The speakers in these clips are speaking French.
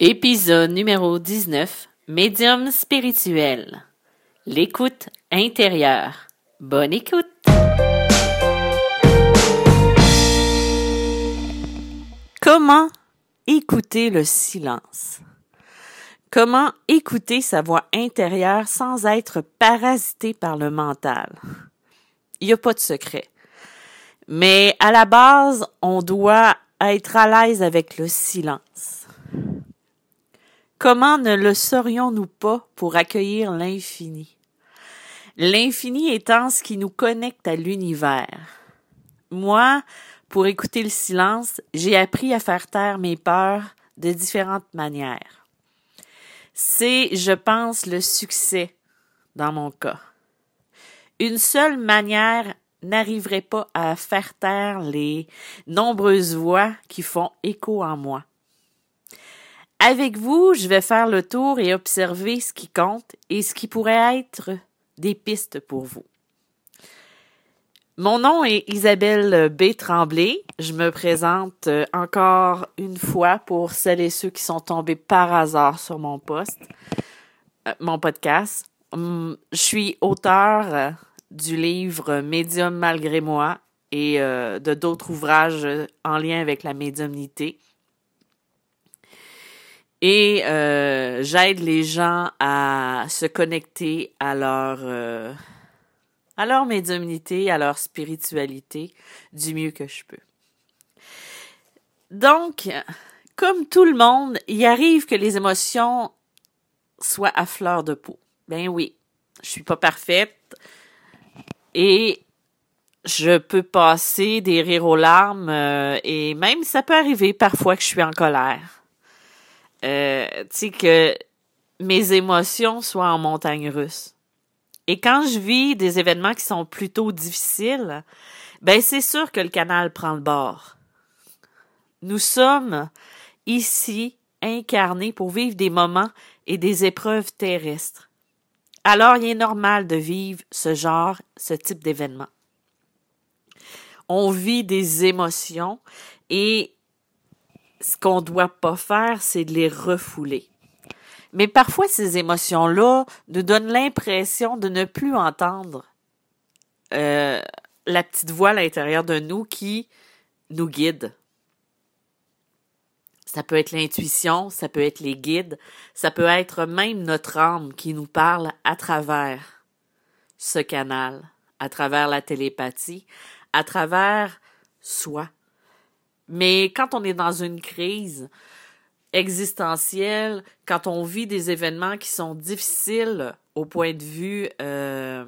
Épisode numéro 19. Médium spirituel. L'écoute intérieure. Bonne écoute. Comment écouter le silence? Comment écouter sa voix intérieure sans être parasité par le mental? Il n'y a pas de secret. Mais à la base, on doit être à l'aise avec le silence. Comment ne le serions-nous pas pour accueillir l'infini? L'infini étant ce qui nous connecte à l'univers. Moi, pour écouter le silence, j'ai appris à faire taire mes peurs de différentes manières. C'est, je pense, le succès dans mon cas. Une seule manière n'arriverait pas à faire taire les nombreuses voix qui font écho en moi. Avec vous, je vais faire le tour et observer ce qui compte et ce qui pourrait être des pistes pour vous. Mon nom est Isabelle B. Tremblay. Je me présente euh, encore une fois pour celles et ceux qui sont tombés par hasard sur mon poste, euh, mon podcast. Hum, je suis auteur euh, du livre Médium malgré moi et de d'autres ouvrages en lien avec la médiumnité. Et j'aide les gens à se connecter à leur à leur médiumnité, à leur spiritualité du mieux que je peux. Donc, comme tout le monde, il arrive que les émotions soient à fleur de peau. Ben oui, je suis pas parfaite et je peux passer des rires aux larmes euh, et même ça peut arriver parfois que je suis en colère. Euh, que mes émotions soient en montagne russe. Et quand je vis des événements qui sont plutôt difficiles, ben c'est sûr que le canal prend le bord. Nous sommes ici incarnés pour vivre des moments et des épreuves terrestres. Alors il est normal de vivre ce genre, ce type d'événement. On vit des émotions et ce qu'on doit pas faire, c'est de les refouler. Mais parfois, ces émotions-là nous donnent l'impression de ne plus entendre euh, la petite voix à l'intérieur de nous qui nous guide. Ça peut être l'intuition, ça peut être les guides, ça peut être même notre âme qui nous parle à travers ce canal, à travers la télépathie, à travers soi. Mais quand on est dans une crise, existentielle, quand on vit des événements qui sont difficiles au point de vue euh,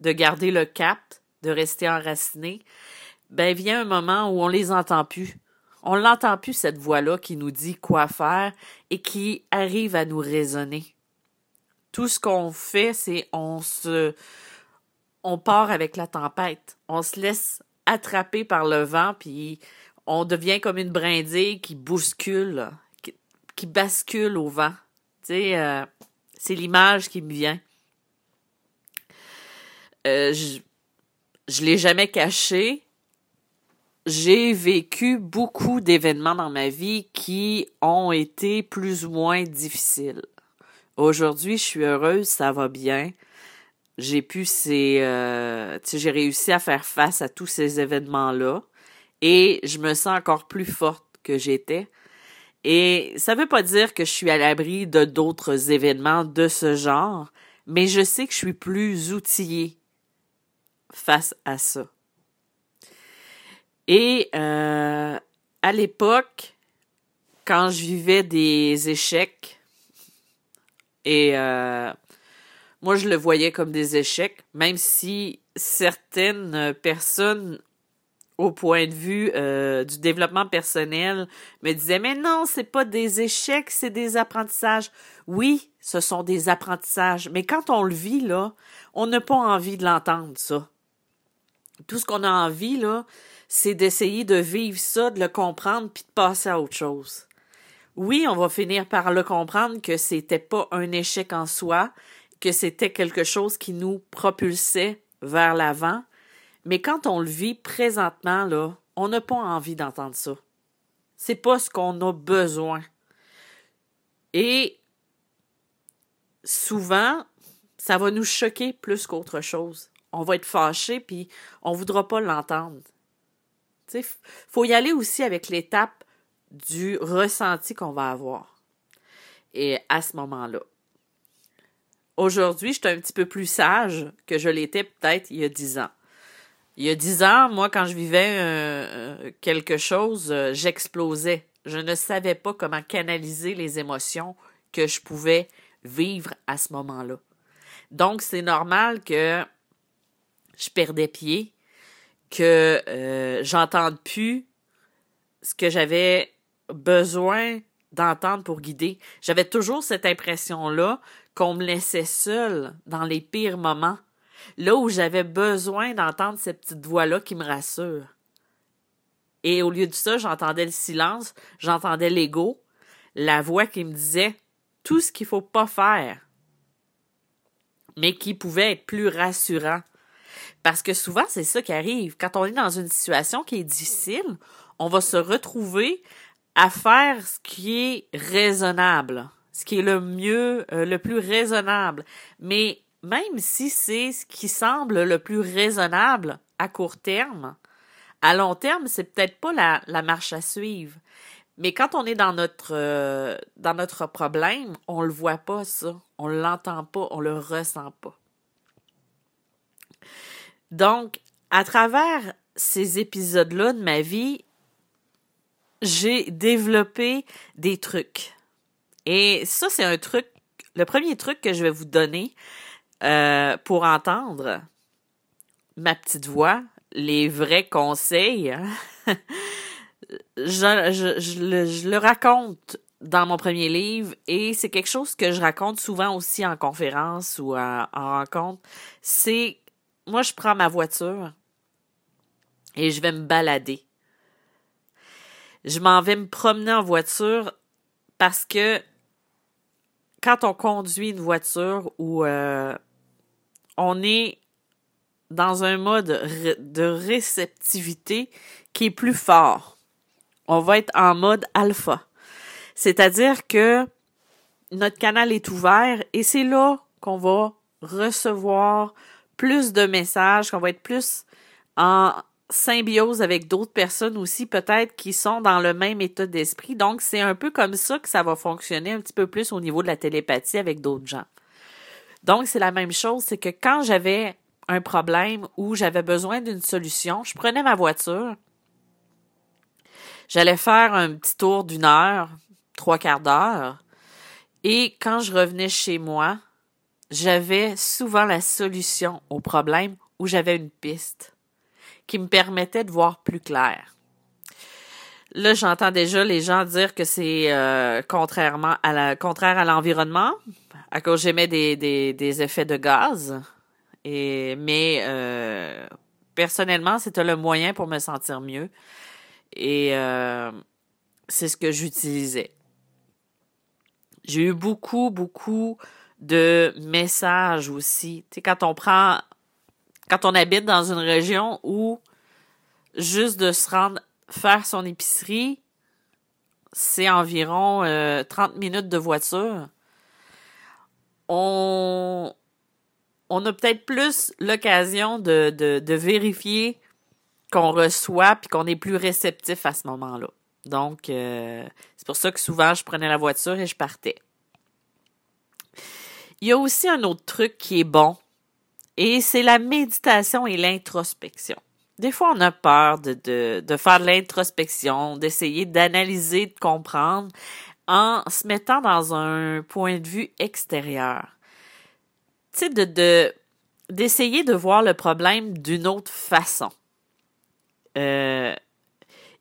de garder le cap, de rester enraciné, ben vient un moment où on les entend plus. On l'entend plus cette voix-là qui nous dit quoi faire et qui arrive à nous raisonner. Tout ce qu'on fait, c'est on se on part avec la tempête. On se laisse attraper par le vent puis on devient comme une brindille qui bouscule qui bascule au vent. Euh, c'est l'image qui me vient. Euh, je je l'ai jamais caché. J'ai vécu beaucoup d'événements dans ma vie qui ont été plus ou moins difficiles. Aujourd'hui, je suis heureuse, ça va bien. J'ai pu ces, euh, j'ai réussi à faire face à tous ces événements-là et je me sens encore plus forte que j'étais. Et ça veut pas dire que je suis à l'abri de d'autres événements de ce genre, mais je sais que je suis plus outillée face à ça. Et euh, à l'époque, quand je vivais des échecs, et euh, moi je le voyais comme des échecs, même si certaines personnes au point de vue euh, du développement personnel me disait mais non c'est pas des échecs c'est des apprentissages. Oui ce sont des apprentissages mais quand on le vit là on n'a pas envie de l'entendre ça. Tout ce qu'on a envie là c'est d'essayer de vivre ça de le comprendre puis de passer à autre chose. Oui on va finir par le comprendre que c'était pas un échec en soi que c'était quelque chose qui nous propulsait vers l'avant mais quand on le vit présentement, là, on n'a pas envie d'entendre ça. C'est pas ce qu'on a besoin. Et souvent, ça va nous choquer plus qu'autre chose. On va être fâché, puis on ne voudra pas l'entendre. Il faut y aller aussi avec l'étape du ressenti qu'on va avoir. Et à ce moment-là. Aujourd'hui, je suis un petit peu plus sage que je l'étais peut-être il y a dix ans. Il y a dix ans, moi, quand je vivais euh, quelque chose, euh, j'explosais. Je ne savais pas comment canaliser les émotions que je pouvais vivre à ce moment-là. Donc, c'est normal que je perdais pied, que euh, j'entende plus ce que j'avais besoin d'entendre pour guider. J'avais toujours cette impression-là qu'on me laissait seule dans les pires moments, là où j'avais besoin d'entendre cette petite voix-là qui me rassure. Et au lieu de ça, j'entendais le silence, j'entendais l'ego, la voix qui me disait tout ce qu'il faut pas faire, mais qui pouvait être plus rassurant. Parce que souvent, c'est ça qui arrive. Quand on est dans une situation qui est difficile, on va se retrouver à faire ce qui est raisonnable, ce qui est le mieux, euh, le plus raisonnable. Mais même si c'est ce qui semble le plus raisonnable à court terme, à long terme, c'est peut-être pas la, marche à suivre. Mais quand on est dans notre euh, dans notre problème, on le voit pas ça, on l'entend pas, on le ressent pas. Donc, à travers ces épisodes-là de ma vie, j'ai développé des trucs. Et ça, c'est un truc, le premier truc que je vais vous donner euh, pour entendre ma petite voix, les vrais conseils. Hein. je, le, raconte dans mon premier livre et c'est quelque chose que je raconte souvent aussi en conférence ou en rencontre. C'est, moi, je prends ma voiture et je vais me balader je m'en vais me promener en voiture parce que quand on conduit une voiture où euh, on est dans un mode de réceptivité qui est plus fort, on va être en mode alpha. C'est-à-dire que notre canal est ouvert et c'est là qu'on va recevoir plus de messages, qu'on va être plus en symbiose avec d'autres personnes aussi, peut-être qui sont dans le même état d'esprit. Donc, c'est un peu comme ça que ça va fonctionner un petit peu plus au niveau de la télépathie avec d'autres gens. Donc, c'est la même chose, c'est que quand j'avais un problème ou j'avais besoin d'une solution, je prenais ma voiture, j'allais faire un petit tour d'une heure, trois quarts d'heure, et quand je revenais chez moi, j'avais souvent la solution au problème ou j'avais une piste qui me permettait de voir plus clair. Là, j'entends déjà les gens dire que c'est euh, contrairement à la contraire à l'environnement, à cause j'émets des, des, des, effets de gaz. Et mais euh, personnellement, c'était le moyen pour me sentir mieux. Et euh, c'est ce que j'utilisais. J'ai eu beaucoup, beaucoup de messages aussi. Tu sais, quand on prend quand on habite dans une région où juste de se rendre faire son épicerie, c'est environ 30 euh, minutes de voiture. On, on a peut-être plus l'occasion de, de, vérifier qu'on reçoit puis qu'on est plus réceptif à ce moment-là. Donc, euh, c'est pour ça que souvent, je prenais la voiture et je partais. Il y a aussi un autre truc qui est bon et c'est la méditation et l'introspection. Des fois, on a peur de, faire de l'introspection, d'essayer d'analyser, de comprendre en se mettant dans un point de vue extérieur. Tu sais, de, de, d'essayer de voir le problème d'une autre façon. Euh,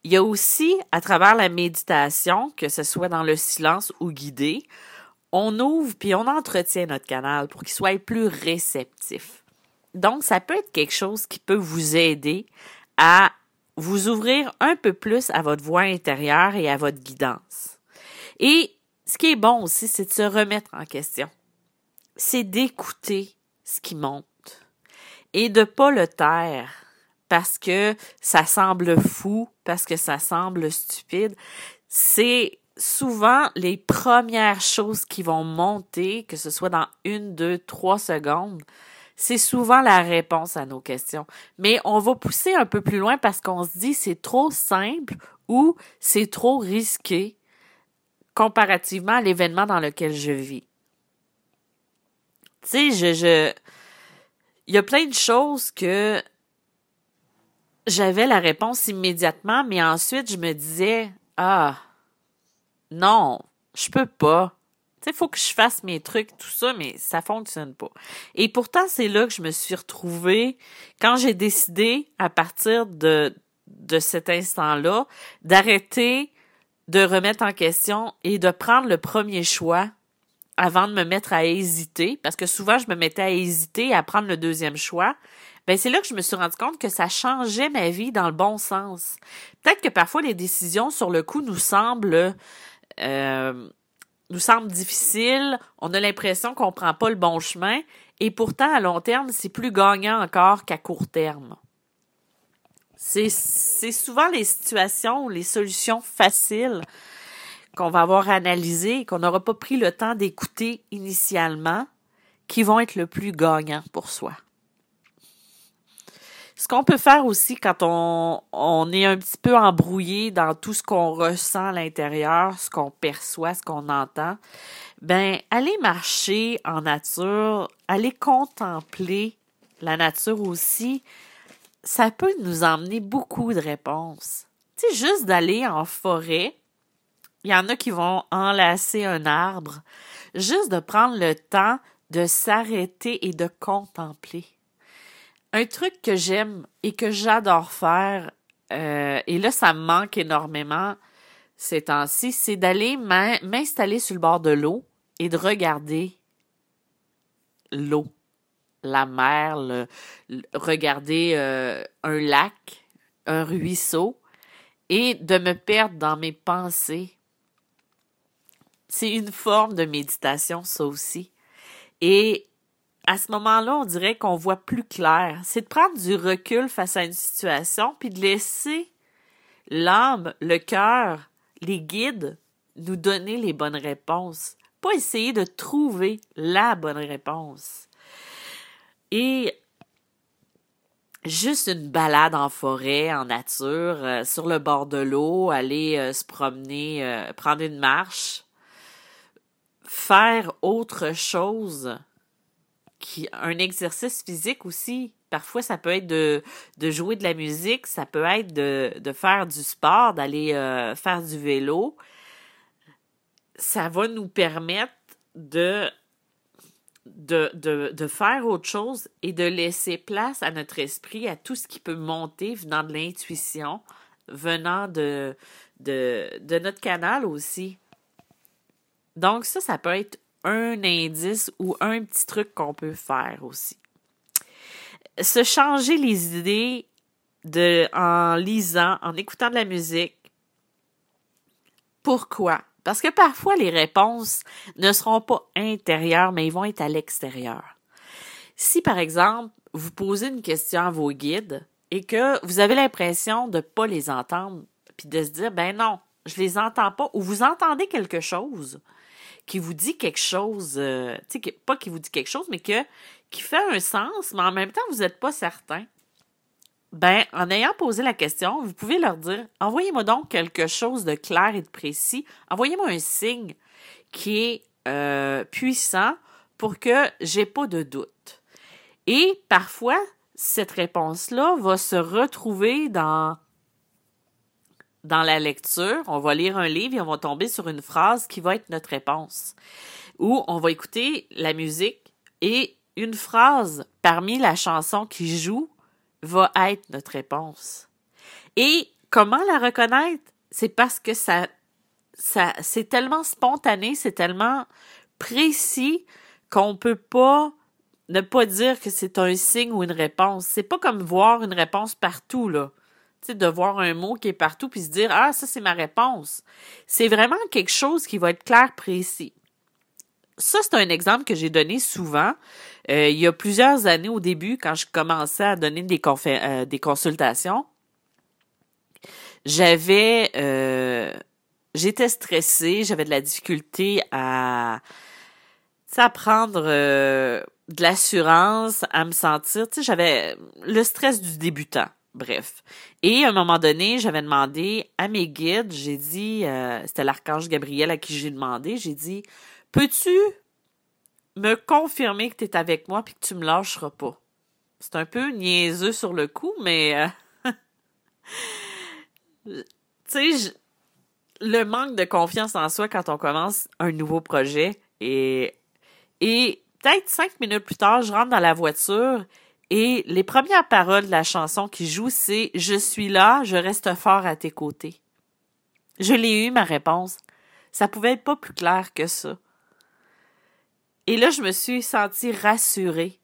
il y a aussi, à travers la méditation, que ce soit dans le silence ou guidé, on ouvre puis on entretient notre canal pour qu'il soit plus réceptif. Donc, ça peut être quelque chose qui peut vous aider à vous ouvrir un peu plus à votre voix intérieure et à votre guidance. Et ce qui est bon aussi, c'est de se remettre en question. C'est d'écouter ce qui monte et de pas le taire parce que ça semble fou, parce que ça semble stupide. C'est souvent les premières choses qui vont monter, que ce soit dans une, deux, trois secondes, c'est souvent la réponse à nos questions. Mais on va pousser un peu plus loin parce qu'on se dit c'est trop simple ou c'est trop risqué comparativement à l'événement dans lequel je vis. Tu sais, je, il y a plein de choses que j'avais la réponse immédiatement, mais ensuite je me disais, ah, non, je peux pas. Tu sais, faut que je fasse mes trucs, tout ça, mais ça fonctionne pas. Et pourtant, c'est là que je me suis retrouvée quand j'ai décidé, à partir de, de cet instant-là, d'arrêter de remettre en question et de prendre le premier choix avant de me mettre à hésiter, parce que souvent je me mettais à hésiter à prendre le deuxième choix, ben c'est là que je me suis rendu compte que ça changeait ma vie dans le bon sens. Peut-être que parfois les décisions sur le coup nous semblent euh, nous semblent difficiles, on a l'impression qu'on prend pas le bon chemin, et pourtant à long terme c'est plus gagnant encore qu'à court terme. C'est souvent les situations ou les solutions faciles qu'on va avoir analysées et qu'on n'aura pas pris le temps d'écouter initialement qui vont être le plus gagnants pour soi. Ce qu'on peut faire aussi quand on, est un petit peu embrouillé dans tout ce qu'on ressent à l'intérieur, ce qu'on perçoit, ce qu'on entend, ben, aller marcher en nature, aller contempler la nature aussi, ça peut nous emmener beaucoup de réponses. Tu sais, juste d'aller en forêt, il y en a qui vont enlacer un arbre, juste de prendre le temps de s'arrêter et de contempler. Un truc que j'aime et que j'adore faire, euh, et là ça me manque énormément ces temps-ci, c'est d'aller m'installer sur le bord de l'eau et de regarder l'eau la mer, regarder euh, un lac, un ruisseau, et de me perdre dans mes pensées. C'est une forme de méditation, ça aussi. Et à ce moment-là, on dirait qu'on voit plus clair. C'est de prendre du recul face à une situation, puis de laisser l'âme, le cœur, les guides nous donner les bonnes réponses. Pas essayer de trouver la bonne réponse. Et juste une balade en forêt, en nature, euh, sur le bord de l'eau, aller euh, se promener, euh, prendre une marche, faire autre chose, un exercice physique aussi. Parfois, ça peut être de, jouer de la musique, ça peut être de, faire du sport, d'aller faire du vélo. Ça va nous permettre de faire autre chose et de laisser place à notre esprit, à tout ce qui peut monter venant de l'intuition, venant de, de, de notre canal aussi. Donc ça, ça peut être un indice ou un petit truc qu'on peut faire aussi. Se changer les idées de, en lisant, en écoutant de la musique. Pourquoi? Parce que parfois, les réponses ne seront pas intérieures, mais ils vont être à l'extérieur. Si, par exemple, vous posez une question à vos guides et que vous avez l'impression de ne pas les entendre, puis de se dire, ben non, je les entends pas, ou vous entendez quelque chose qui vous dit quelque chose, euh, tu sais, pas qui vous dit quelque chose, mais qui fait un sens, mais en même temps, vous n'êtes pas certain ben, en ayant posé la question, vous pouvez leur dire envoyez-moi donc quelque chose de clair et de précis. Envoyez-moi un signe qui est euh, puissant pour que j'ai pas de doute. Et parfois, cette réponse-là va se retrouver dans dans la lecture. On va lire un livre et on va tomber sur une phrase qui va être notre réponse. Ou on va écouter la musique et une phrase parmi la chanson qui joue va être notre réponse. Et comment la reconnaître? C'est parce que ça, ça, c'est tellement spontané, c'est tellement précis qu'on peut pas ne pas dire que c'est un signe ou une réponse. C'est pas comme voir une réponse partout, là. De voir un mot qui est partout puis se dire, ah, ça, c'est ma réponse. C'est vraiment quelque chose qui va être clair, précis. Ça, c'est un exemple que j'ai donné souvent. Euh, il y a plusieurs années au début, quand je commençais à donner des, euh, des consultations, j'avais euh, j'étais stressée, j'avais de la difficulté à, à prendre de l'assurance, à me sentir, tu sais, j'avais le stress du débutant. Bref. Et à un moment donné, j'avais demandé à mes guides, j'ai dit, euh, c'était l'archange Gabriel à qui j'ai demandé, j'ai dit, peux-tu me confirmer que tu es avec moi puis que tu me lâcheras pas? C'est un peu niaiseux sur le coup, mais euh, tu sais, le manque de confiance en soi quand on commence un nouveau projet et et peut-être cinq minutes plus tard, je rentre dans la voiture et les premières paroles de la chanson qui joue, c'est Je suis là, je reste fort à tes côtés. Je l'ai eu, ma réponse. Ça pouvait être pas plus clair que ça. Et là, je me suis sentie rassurée.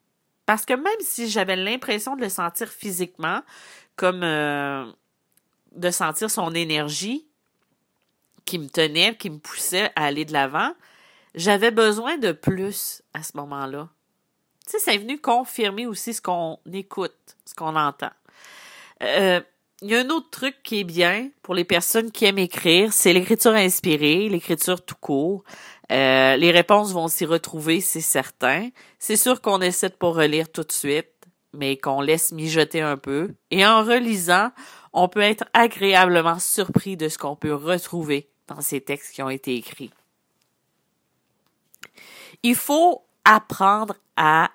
Parce que même si j'avais l'impression de le sentir physiquement, comme euh, de sentir son énergie qui me tenait, qui me poussait à aller de l'avant, j'avais besoin de plus à ce moment-là. Tu sais, c'est venu confirmer aussi ce qu'on écoute, ce qu'on entend. Euh, il y a un autre truc qui est bien pour les personnes qui aiment écrire, c'est l'écriture inspirée, l'écriture tout court. Euh, les réponses vont s'y retrouver, c'est certain. C'est sûr qu'on essaie de pas relire tout de suite, mais qu'on laisse mijoter un peu. Et en relisant, on peut être agréablement surpris de ce qu'on peut retrouver dans ces textes qui ont été écrits. Il faut apprendre à,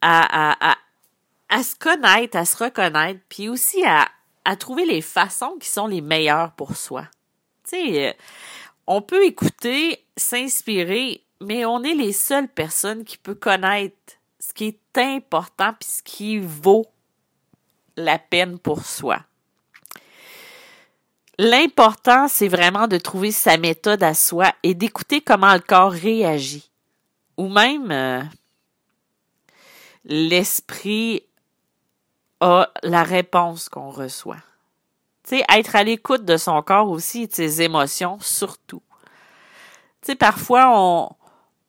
à, à, à, se connaître, à se reconnaître, puis aussi à, à trouver les façons qui sont les meilleures pour soi. Tu sais, euh, on peut écouter, s'inspirer, mais on est les seules personnes qui peuvent connaître ce qui est important puis ce qui vaut la peine pour soi. L'important, c'est vraiment de trouver sa méthode à soi et d'écouter comment le corps réagit. Ou même euh, l'esprit a la réponse qu'on reçoit. Tu sais, être à l'écoute de son corps aussi et de ses émotions, surtout. Tu sais, parfois, on,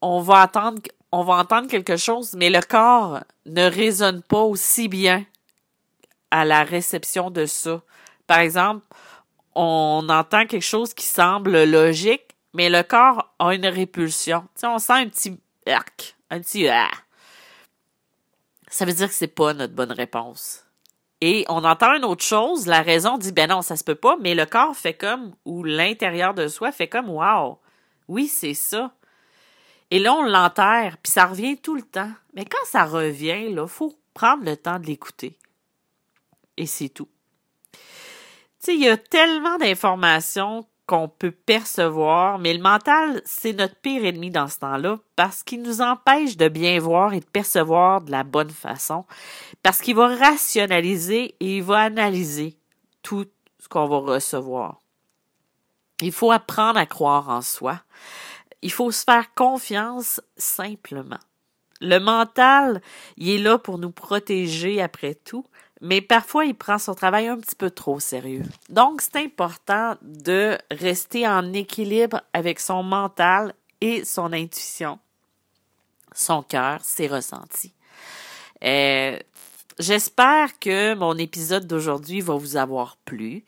on va attendre, on va entendre quelque chose, mais le corps ne résonne pas aussi bien à la réception de ça. Par exemple, on entend quelque chose qui semble logique, mais le corps a une répulsion. Tu sais, on sent un petit arc, un petit ah. Ça veut dire que c'est pas notre bonne réponse. Et on entend une autre chose, la raison dit ben non, ça se peut pas, mais le corps fait comme ou l'intérieur de soi fait comme wow. Oui, c'est ça. Et là, on l'enterre, puis ça revient tout le temps. Mais quand ça revient, là, faut prendre le temps de l'écouter. Et c'est tout. Tu sais, il y a tellement d'informations qu'on peut percevoir, mais le mental, c'est notre pire ennemi dans ce temps-là parce qu'il nous empêche de bien voir et de percevoir de la bonne façon, parce qu'il va rationaliser et il va analyser tout ce qu'on va recevoir. Il faut apprendre à croire en soi. Il faut se faire confiance simplement. Le mental, il est là pour nous protéger après tout, mais parfois il prend son travail un petit peu trop sérieux. Donc c'est important de rester en équilibre avec son mental et son intuition, son cœur, ses ressentis. Euh, J'espère que mon épisode d'aujourd'hui va vous avoir plu.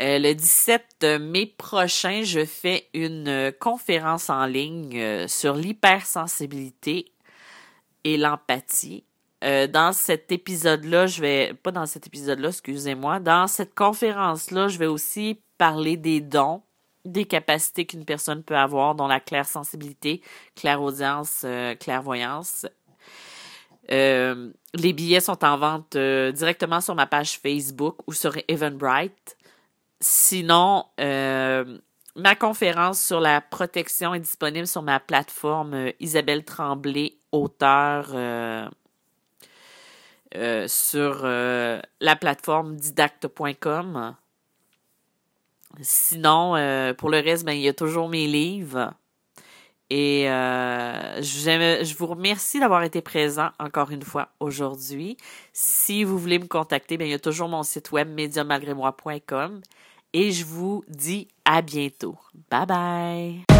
Euh, le 17 mai prochain, je fais une conférence en ligne euh, sur l'hypersensibilité et l'empathie. Euh, dans cet épisode-là, je vais, pas dans cet épisode-là, excusez-moi, dans cette conférence-là, je vais aussi parler des dons, des capacités qu'une personne peut avoir, dont la claire sensibilité, clairaudience, clairvoyance. les billets sont en vente directement sur ma page Facebook ou sur Eventbrite. Sinon, euh, ma conférence sur la protection est disponible sur ma plateforme euh, Isabelle Tremblay, auteur euh, sur la plateforme didacte.com. Sinon, pour le reste, ben, il y a toujours mes livres. Et je vous remercie d'avoir été présent encore une fois aujourd'hui. Si vous voulez me contacter, ben, il y a toujours mon site web médiamalgrémoi.com et je vous dis à bientôt. Bye bye!